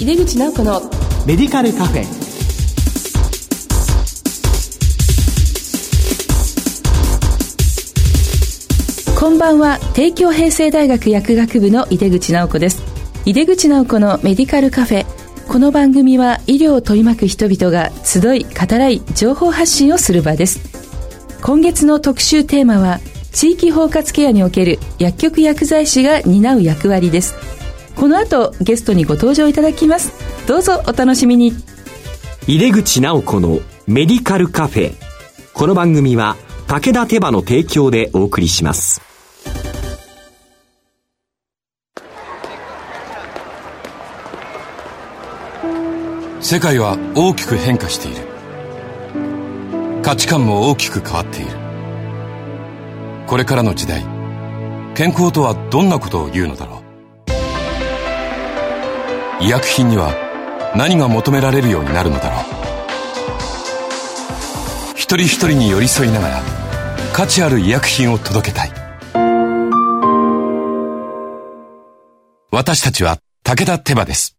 井出口直子のメディカルカフェ。こんばんは。帝京平成大学薬学部の井出口直子です。井出口直子のメディカルカフェ。この番組は医療を取り巻く人々が集い語らい情報発信をする場です。今月の特集テーマは地域包括ケアにおける薬局薬剤師が担う役割ですこの後ゲストにご登場いただきます。どうぞお楽しみに。井出口直子のメディカルカフェ。この番組は武田手羽の提供でお送りします。世界は大きく変化している。価値観も大きく変わっている。これからの時代健康とはどんなことを言うのだろう医薬品には何が求められるようになるのだろう。一人一人に寄り添いながら価値ある医薬品を届けたい。私たちは武田手羽です。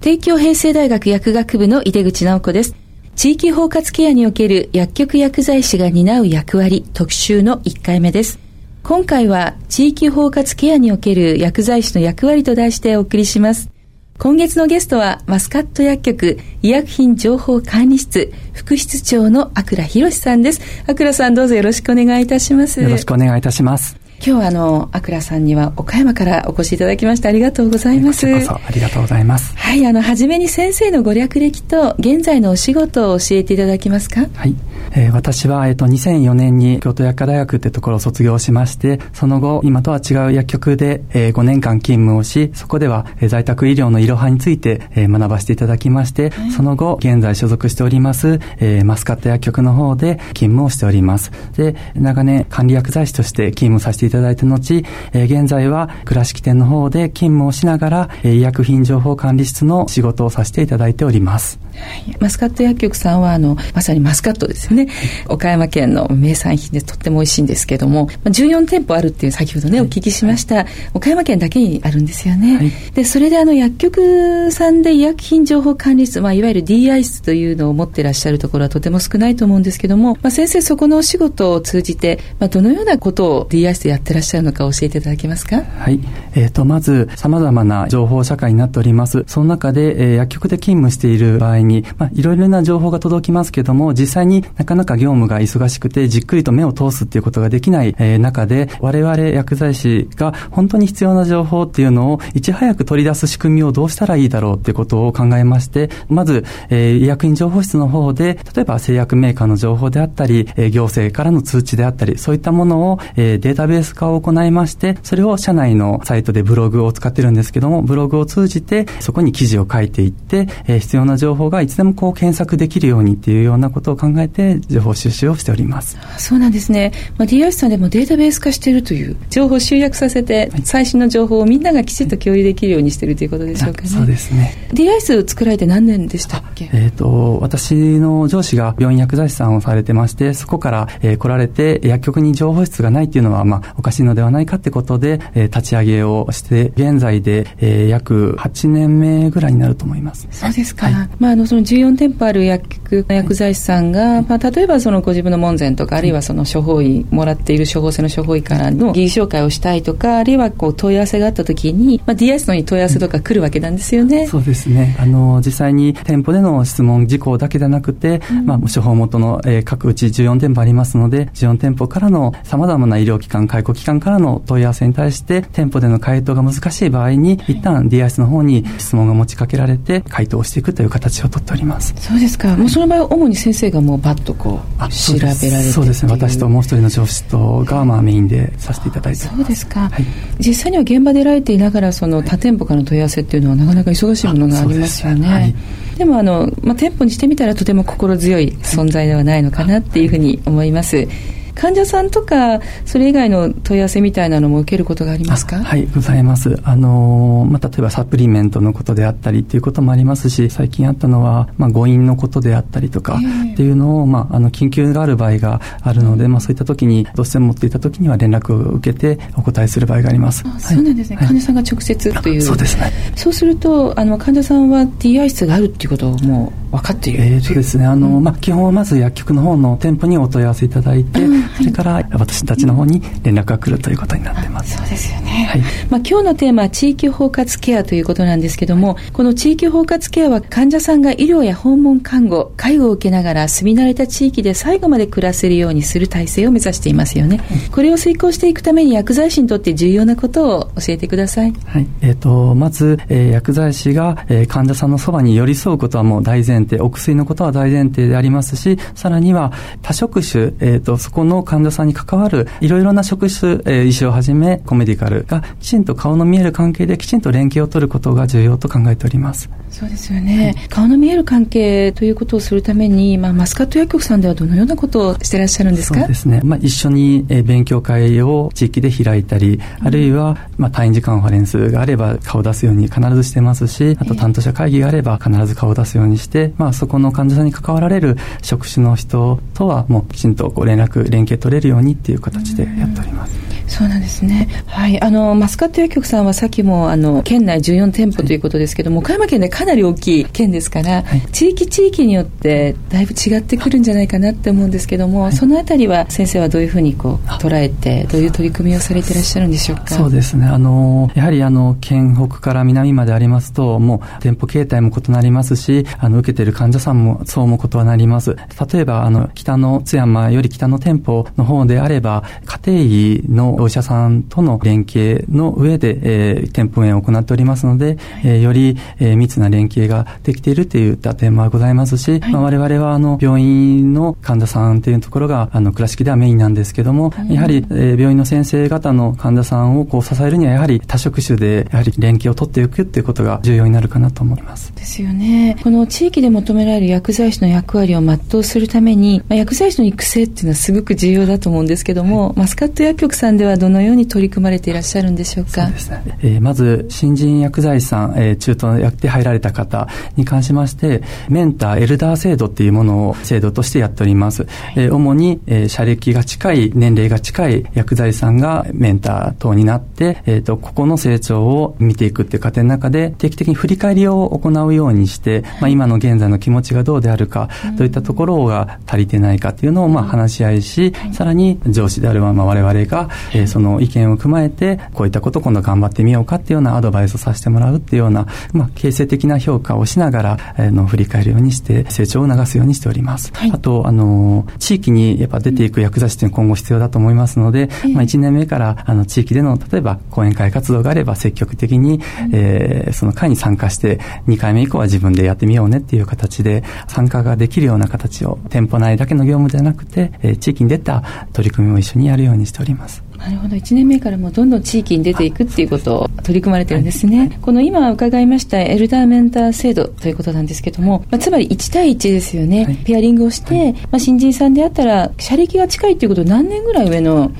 帝京平成大学薬学部の井出口直子です。地域包括ケアにおける薬局薬剤師が担う役割特集の1回目です。今回は地域包括ケアにおける薬剤師の役割と題してお送りします今月のゲストはマスカット薬局医薬品情報管理室副室長の阿倉博さんです阿倉さんどうぞよろしくお願いいたしますよろしくお願いいたします今日はあの、アクラさんには岡山からお越しいただきましてありがとうございます。こちらこそありがとうございます。はい、あの、はじめに先生のご略歴と現在のお仕事を教えていただけますか？はい。えー、私は、えっ、ー、と、2004年に京都薬科大学ってところを卒業しまして、その後、今とは違う薬局で、えー、5年間勤務をし、そこでは、えー、在宅医療のいろはについて、えー、学ばせていただきまして、はい、その後、現在所属しております、えー、マスカット薬局の方で勤務をしております。で、長年管理薬剤師として勤務させていただいた後、えー、現在は倉敷店の方で勤務をしながら、えー、医薬品情報管理室の仕事をさせていただいております。はい、マスカット薬局さんは、あの、まさにマスカットですよね。岡山県の名産品でとっても美味しいんですけども、14店舗あるっていう先ほどね、お聞きしました、岡山県だけにあるんですよね。はい、で、それであの、薬局さんで医薬品情報管理室、まあ、いわゆる DI 室というのを持ってらっしゃるところはとても少ないと思うんですけども、まあ、先生そこのお仕事を通じて、まあ、どのようなことを DI 室でやってらっしゃるのか教えていただけますか？はい。えっ、ー、と、まず、様々な情報社会になっております。その中で、えー、薬局で勤務している場合に、まあ、いろいろな情報が届きますけども、実際になかなか業務が忙しくて、じっくりと目を通すっていうことができない、えー、中で、我々薬剤師が本当に必要な情報っていうのを、いち早く取り出す仕組みをどうしたらいいだろうっていうことを考えまして、まず、えー、医薬品情報室の方で、例えば製薬メーカーの情報であったり、えー、行政からの通知であったり、そういったものを、えー、データベース化を行いまして、それを社内のサイトでブログを使ってるんですけども、ブログを通じて、そこに記事を書いていって、えー、必要な情報がいつでもこう検索できるようにっていうようなことを考えて、情報収集をしております。そうなんですね。まあ、DIS さんでもデータベース化しているという、情報を集約させて、最新の情報をみんながきちっと共有できるようにしているということでしょうかね。そうですね。DIS 作られて何年でしたっけ？えっ、ー、と、私の上司が病院薬剤師さんをされてまして、そこから、えー、来られて、薬局に情報室がないっていうのは、まあ、おかしいのではないかってことで、えー、立ち上げをして、現在で、えー、約8年目ぐらいになると思います。そうですか。はい、まあ、あの、その14店舗ある薬局の薬剤師さんが、はい、まあ、例えばそのご自分の門前とか、あるいはその処方医、もらっている処方箋の処方医からの技術紹介をしたいとか、あるいはこう問い合わせがあったときに、まあ、DS のに問い合わせとか来るわけなんですよね。そうですね。あの、実際に店舗での質問事項だけでなくて、うん、まあ、処方元の、えー、各うち14店舗ありますので、14店舗からの様々な医療機関、介護機関からの問い合わせに対して、店舗での回答が難しい場合に、一旦 DS の方に質問が持ちかけられて、回答していくという形をとっております。そうですか。もうその場合、主に先生がもうバッとこう、調べられてそうですね。私ともう一人の上司とが、まあ、メインでさせていただいてそうですか。はい、実際には現場でられていながら、その他店舗からの問い合わせっていうのはなかなか忙しいものがありますよね。はい、でもあの、まあ、店舗にしてみたらとても心強い存在ではないのかなっていうふうに思います。患者さんとかそれ以外の問い合わせみたいなのも受けることがありますか？はいございます。あの、まあ、例えばサプリメントのことであったりっていうこともありますし最近あったのは、まあ、誤飲のことであったりとかっていうのを、まあ、あの緊急がある場合があるので、まあ、そういった時にどうしても持っていた時には連絡を受けてお答えする場合があります。そうなんですね、はい、患者さんが直接という。そうですね。そうするとあの患者さんは DI 室があるっていうことをもう分かっているえーとですねあの、まあ、基本はまず薬局の方の店舗にお問い合わせいただいて、はい、それから私たちの方に連絡が来るということになってます。そうですよね、はい。まあ、今日のテーマは地域包括ケアということなんですけどもこの地域包括ケアは患者さんが医療や訪問看護介護を受けながら住み慣れた地域で最後まで暮らせるようにする体制を目指していますよね、これを遂行していくために薬剤師にとって重要なことを教えてください。はい。えーと、まず、えー、薬剤師が、えー、患者さんのそばに寄り添うことはもう大前提お薬のことは大前提でありますしさらには多職種、えーと、そこの患者さんに関わるいろいろな職種、えー、医師をはじめコメディカルがきちんと顔の見える関係できちんと連携を取ることが重要と考えております。そうですよね、はい、顔の見える関係ということをするために、まあ、マスカット薬局さんではどのようなことをしてらっしゃるんですか？そうですね、まあ、一緒に、えー、勉強会を地域で開いたり、あるいは、まあ、退院時間ファレンスがあれば顔を出すように必ずしてますしあと担当者会議があれば必ず顔を出すようにして、まあ、そこの患者さんに関わられる職種の人とはもうきちんとこう連絡連携取れるようにっていう形でやっております。そうなんですね。はい。あの、マスカット薬局さんはさっきも、あの、県内14店舗ということですけども、はい、岡山県でかなり大きい県ですから、はい、地域地域によってだいぶ違ってくるんじゃないかなって思うんですけども、はい、そのあたりは先生はどういうふうにこう、捉えて、どういう取り組みをされていらっしゃるんでしょうか？そうですね。あの、やはりあの、県北から南までありますと、もう店舗形態も異なりますし、あの、受けている患者さんもそうも異なります。例えば、あの、北の津山より北の店舗の方であれば、家庭医のお医者さんとの連携の上で、えー、店舗運営を行っておりますので、えー、より、えー、密な連携ができているといった点もございますし、はい、まあ、我々はあの病院の患者さんというところがあの倉敷ではメインなんですけども、はい、やはり、えー、病院の先生方の患者さんをこう支えるにはやはり多職種でやはり連携を取っていくということが重要になるかなと思います。ですよね。この地域で求められる薬剤師の役割を全うするために、まあ、薬剤師の育成っていうのはすごく重要だと思うんですけども、はい、マスカット薬局さんではどのように取り組まれていらっしゃるんでしょうか？そうですね。えー、まず、新人薬剤師さん、えー、中途やって入られた方に関しまして、メンター、エルダー制度っていうものを制度としてやっております。えー、主に、えー、社歴が近い、年齢が近い薬剤師さんがメンター等になって、えっ、ー、と、ここの成長を見ていくっていう過程の中で、定期的に振り返りを行うようにして、まあ、今の現在の気持ちがどうであるか、どういったところが足りてないかっていうのを、まあ、話し合いし、さらに上司である、まあ、我々が、えー、その意見を踏まえて、こういったこと今度頑張ってみようかっていうようなアドバイスをさせてもらうっていうような、まあ、形成的な評価をしながら、えー、の振り返るようにして成長を促すようにしております。はい、あと、あの、地域にやっぱ出ていく薬剤師って今後必要だと思いますので、まあ、1年目から、あの、地域での、例えば講演会活動があれば積極的に、えー、その会に参加して、2回目以降は自分でやってみようねっていう形で、参加ができるような形を、店舗内だけの業務ではなくて、えー、地域に出た取り組みも一緒にやるようにしております。なるほど。1年目からもどんどん地域に出ていくっていうことを取り組まれてるんですね、はい、この今伺いましたエルダーメンター制度ということなんですけども、まあ、つまり1対1ですよね、はい、ペアリングをして、はい、まあ、新人さんであったら社歴が近いということ何年ぐらい上の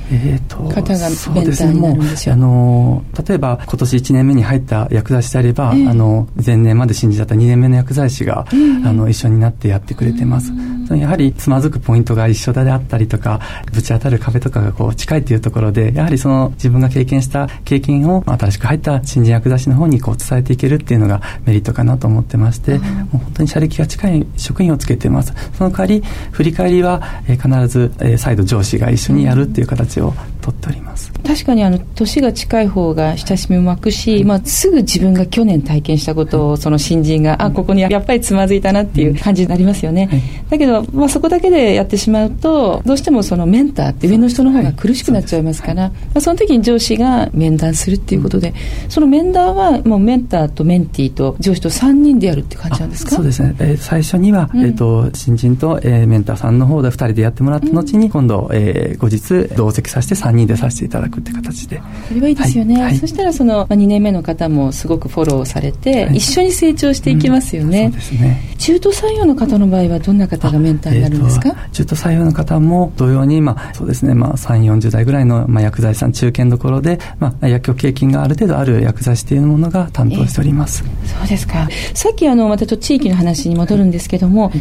方がメンターになるんでしょう,、えー、うね、あの例えば今年1年目に入った薬剤師であれば、え。ー、あの前年まで新人だった2年目の薬剤師が、えー、あの一緒になってやってくれてます、やはりつまずくポイントが一緒だであったりとかぶち当たる壁とかがこう近いというところでやはりその自分が経験した経験を新しく入った新人薬剤師の方にこう伝えていけるっていうのがメリットかなと思ってまして、もう本当に社歴が近い職員をつけています。その代わり、振り返りは、えー、必ず、えー、再度上司が一緒にやるっていう形をとっております。確かにあの年が近い方が親しみも湧くし、まあ、すぐ自分が去年体験したことをその新人が、あここにやっぱりつまずいたなっていう感じになりますよね、はい、だけど、まあ、そこだけでやってしまうとどうしてもそのメンターって上の人の方が苦しくなっちゃいますから、まあ、その時に上司が面談するっていうことで、その面談はもうメンターとメンティーと上司と3人でやるって感じなんですか？そうですね、えー、最初には、うん、えーと、新人と、えー、メンターさんの方で2人でやってもらった後に、うん、今度、えー、後日同席させて3人でさせていただくって形で。それはいいですよね。はいはい、そしたらその2年目の方もすごくフォローされて、一緒に成長していきますよね。うん、そうですね。中途採用の方の場合はどんな方がメンターになるんですか、えー、中途採用の方も同様に、まあ、そうですね、まあ、3、40代ぐらいの、まあ、薬剤師さん、中堅どころで、まあ、薬局経験がある程度ある薬剤師というものが担当しております。えー、そうですか。さっきあの、またちょっと地域の話に戻るんですけども、は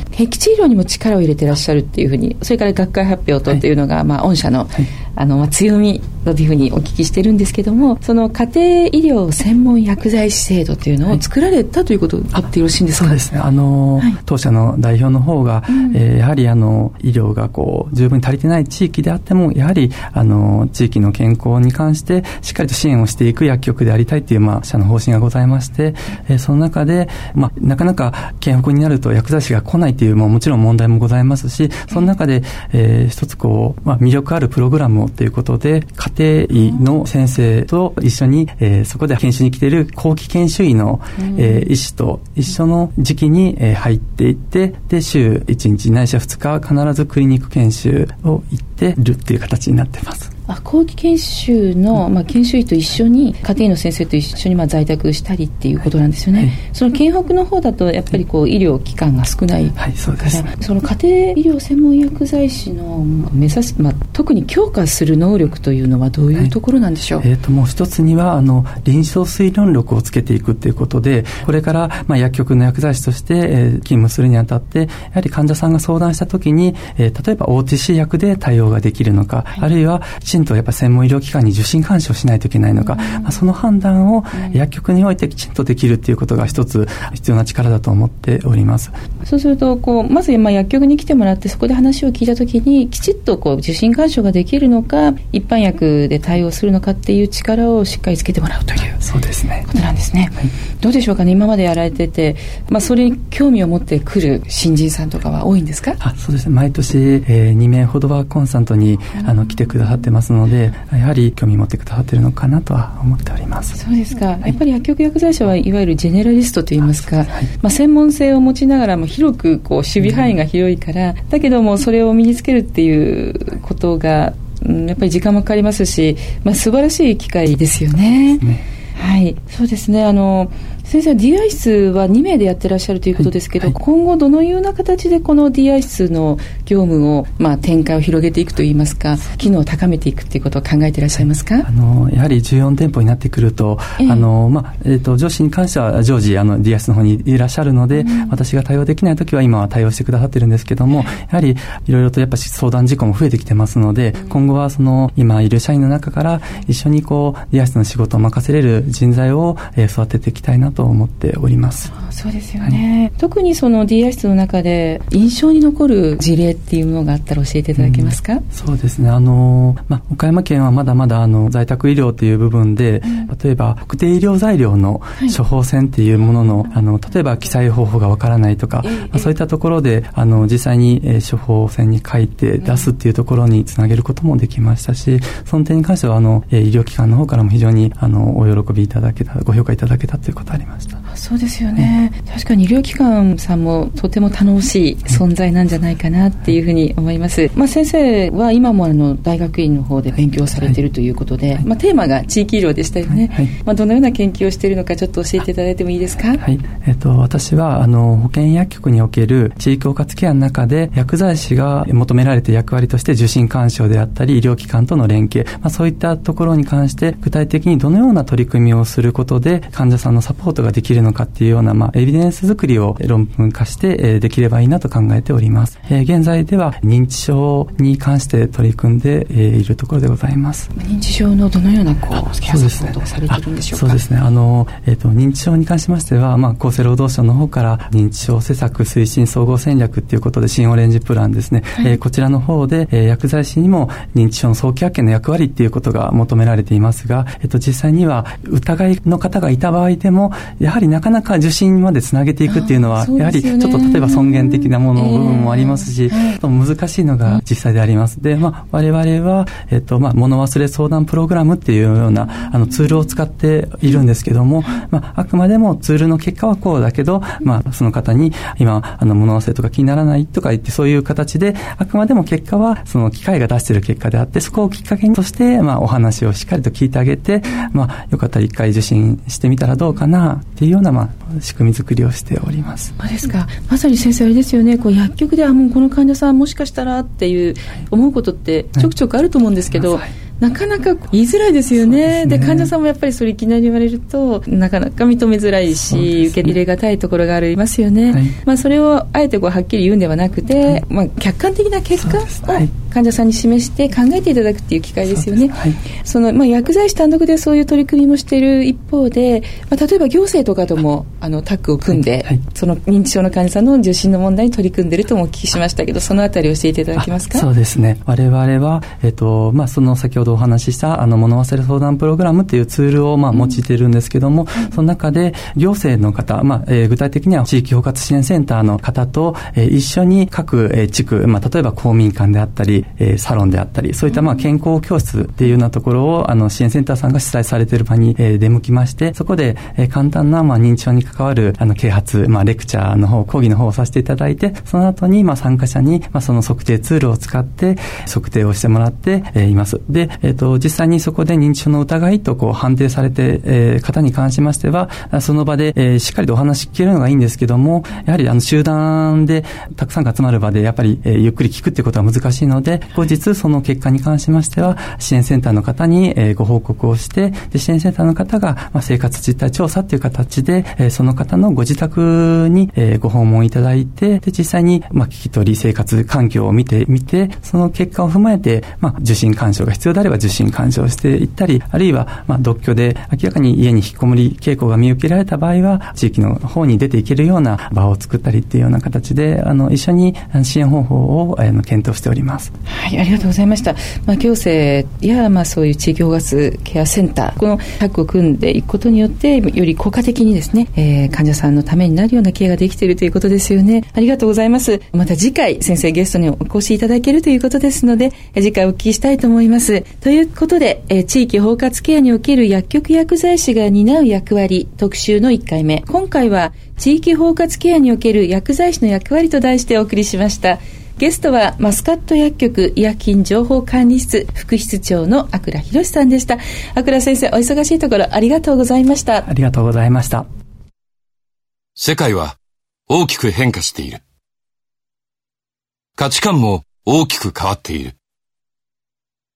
地医療にも力を入れてらっしゃるっていうふうに、それから学会発表とっていうのが、はい、まあ、御社の、はい、あの、まあ、強みというふうにお聞きしてるんですけども、その家庭医療専門薬剤師制度というのを作られたということあってよろしいんですか、そうですね。あの、当社の代表の方が、うん、えー、やはりあの、医療がこう、十分足りてない地域であっても、やはり、あの、地域の健康に関して、しっかりと支援をしていく薬局でありたいという、まあ、社の方針がございまして、えー、その中で、まあ、なかなか健保になると薬剤師が来ないという、ももちろん問題もございますし、その中で、えー、一つこう、まあ、魅力あるプログラムをということで、家庭医の先生と一緒に、えー、そこで研修に来ている後期研修医の、えー、医師と一緒の時期に、えー、入っていって、で、週1日ないしは2日必ずクリニック研修を行ってるっていう形になってます。あ後期研修の、まあ、研修医と一緒に家庭の先生と一緒にまあ在宅したりっていうことなんですよね、はい、その県北の方だとやっぱりこう医療機関が少ないから、はい、そうです。その家庭医療専門薬剤師の目指す、まあ、特に強化する能力というのはどういうところなんでしょう、はい、えー、ともう一つにはあの臨床推論力をつけていくっていうことでこれから、まあ、薬局の薬剤師として、えー、勤務するにあたってやはり患者さんが相談したときに、えー、例えば OTC 薬で対応ができるのか、あるいはきちんとやっぱ専門医療機関に受診監視をしないといけないのか、まあ、その判断を薬局においてきちんとできるっていうことが一つ必要な力だと思っております。そうすると、こう、まずまあ薬局に来てもらって、そこで話を聞いたときに、きちっとこう受診監視ができるのか、一般薬で対応するのかっていう力をしっかりつけてもらうという。そうですね。ことなんですね。はい、どうでしょうかね、今までやられてて、まあ、それに興味を持ってくる新人さんとかは多いんですか？あそうですね、毎年、えー、2名ほどはコンサートに、あの来てくださってますので、やはり興味持ってくださってるのかなとは思っております。そうですか、はい、やっぱり薬局薬剤師はいわゆるジェネラリストといいますか、はい、まあ、専門性を持ちながらも広くこう守備範囲が広いから、だけどもそれを身につけるっていうことが、うん、やっぱり時間もかかりますし、まあ、素晴らしい機会ですよね。ね。はい、そうですね。あの先生 DI 室は2名でやってらっしゃるということですけど、はい。はい、今後どのような形でこの DI 室の業務を、まあ、展開を広げていくといいますか機能を高めていくということを考えていらっしゃいますか、あのやはり14店舗になってくると,、えー、あのまあえーと、上司に関しては常時あの DI 室の方にいらっしゃるので、うん、私が対応できないときは今は対応してくださってるんですけども、やはりいろいろとやっぱ相談事項も増えてきてますので、うん、今後はその今いる社員の中から一緒にこう DI 室の仕事を任せれる人材を、えー、育てていきたいなと思っております。そうですよね、はい、特にその DI 室の中で印象に残る事例っていうものがあったら教えていただけますか、うん、そうですね。あの、まあ、岡山県はまだまだあの在宅医療という部分で、うん、例えば特定医療材料の処方箋っていうものの、はい、あの、例えば記載方法がわからないとか、まあ、そういったところで、あの、実際に、え処方箋に書いて出すっていうところにつなげることもできましたし、その点に関しては、あの、医療機関の方からも非常に、あの、お喜びいただけた、ご評価いただけたということありました。そうですよね、うん、確かに医療機関さんもとても頼もしい存在なんじゃないかなっていうふうに思います、まあ、先生は今もあの大学院の方で勉強されているということで、はい、まあ、テーマが地域医療でしたよね、はい、まあ、どのような研究をしているのかちょっと教えていただいてもいいですか、はい。えーと、私はあの保健薬局における地域包括ケアの中で薬剤師が求められて役割として受診勧奨であったり医療機関との連携、まあ、そういったところに関して具体的にどのような取り組みをすることで患者さんのサポートができるのかっていうような、まあ、エビデンス作りを論文化して、えー、できればいいなと考えております。えー、現在では認知症に関して取り組んで、えー、いるところでございます。認知症のどのようなこうケアサポートをされてるんでしょうか？そうですね。あの、えっ、ー、と、認知症に関しましては、まあ、厚生労働省の方から認知症施策推進総合戦略っていうことで、新オレンジプランですね。はい、えー、こちらの方で、えー、薬剤師にも認知症の早期発見の役割っていうことが求められていますが、えっ、ー、と、実際には疑いの方がいた場合でも、やはりなかなか受診までつなげていくっていうのは、ね、やはりちょっと例えば尊厳的なもの、部分もありますし、えー、難しいのが実際であります。で、まあ、我々は、えっと、まあ、物忘れ相談プログラムっていうような、あの、ツールを使っているんですけども、まあ、あくまでもツールの結果はこうだけど、まあ、その方に、今、あの、物忘れとか気にならないとか言って、そういう形で、あくまでも結果は、その機械が出している結果であって、そこをきっかけとして、まあ、お話をしっかりと聞いてあげて、まあ、よかったら一回受診してみたらどうかな、っていうような、まあ、仕組み作りをしております。そうですか。まさに先生あれですよね、こう、薬局で、あ、もうこの患者さんもしかしたらっていう思うことってちょくちょくあると思うんですけど、はいなかなか言いづらいですよね。で、ね、患者さんもやっぱりそれいきなり言われると、なかなか認めづらいし、ね、受け入れがたいところがありますよね。はい、まあ、それをあえてこうはっきり言うんではなくて、はい、まあ、客観的な結果を患者さんに示して考えていただくっていう機会ですよね。そはい、その、まあ、薬剤師単独でそういう取り組みもしている一方で、まあ、例えば行政とかとも、あの、タッグを組んで、その認知症の患者さんの受診の問題に取り組んでいるともお聞きしましたけど、そのあたり教えていただけますか？そうですね。我々は、えっ、と、まあ、その先ほどお話しした、あの、の物忘れ相談プログラムっていうツールをまあ用いているんですけども、その中で行政の方、まあ、えー、具体的には地域包括支援センターの方と、えー、一緒に各、えー、地区、まあ、例えば公民館であったり、えー、サロンであったり、そういったまあ健康教室っていうようなところをあの支援センターさんが主催されている場に、えー、出向きまして、そこで、えー、簡単なまあ認知症に関わるあの啓発、まあ、レクチャーの方、講義の方をさせていただいて、その後にまあ参加者にまあその測定ツールを使って測定をしてもらって、えー、います。で、えっ、ー、と、実際にそこで認知症の疑いとこう判定されて、えー、方に関しましては、その場で、えー、しっかりとお話し聞けるのがいいんですけども、やはりあの集団でたくさん集まる場で、やっぱり、えー、ゆっくり聞くってことは難しいので、後日その結果に関しましては、支援センターの方に、えー、ご報告をして、で支援センターの方が、まあ、生活実態調査っていう形で、えー、その方のご自宅に、えー、ご訪問いただいて、で、実際に、まあ、聞き取り生活環境を見てみて、その結果を踏まえて、まあ、受診干渉が必要であれば受診干渉していったり、あるいは、まあ、独居で明らかに家に引きこもり傾向が見受けられた場合は、地域の方に出ていけるような場を作ったりっていうような形で、あの、一緒に支援方法を、あの、検討しております。はい、ありがとうございました。まあ、行政や、まあ、そういう地域包括ケアセンター、このタッグを組んでいくことによって、より効果的にですね、えー、患者さんのためになるようなケアができているということですよね。ありがとうございます。また次回、先生ゲストにお越しいただけるということですので、次回お聞きしたいと思います。ということで、えー、地域包括ケアにおける薬局薬剤師が担う役割特集の1回目。今回は地域包括ケアにおける薬剤師の役割と題してお送りしました。ゲストはマスカット薬局医薬品情報管理室副室長の阿倉博さんでした。阿倉先生、お忙しいところありがとうございました。ありがとうございました。世界は大きく変化している。価値観も大きく変わっている。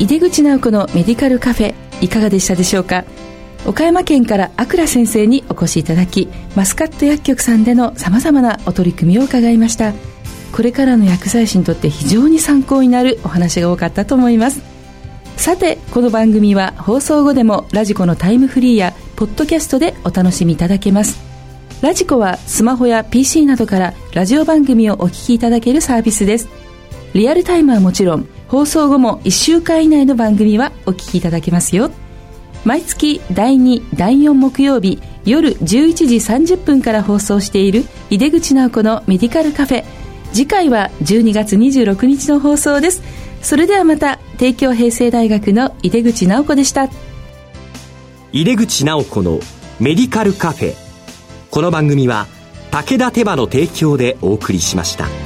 井出口直子のメディカルカフェいかがでしたでしょうか？岡山県から阿倉先生にお越しいただきマスカット薬局さんでのさまざまなお取り組みを伺いました。これからの薬剤師にとって非常に参考になるお話が多かったと思います。さてこの番組は放送後でもラジコのタイムフリーやポッドキャストでお楽しみいただけます。ラジコはスマホや PC などからラジオ番組をお聞きいただけるサービスです。リアルタイムはもちろん放送後も1週間以内の番組はお聞きいただけますよ。毎月第2第4木曜日夜11時30分から放送している井出口直子のメディカルカフェ。次回は12月26日の放送です。それではまた帝京平成大学の井出口直子でした。井出口直子のメディカルカフェ。この番組は武田手羽の提供でお送りしました。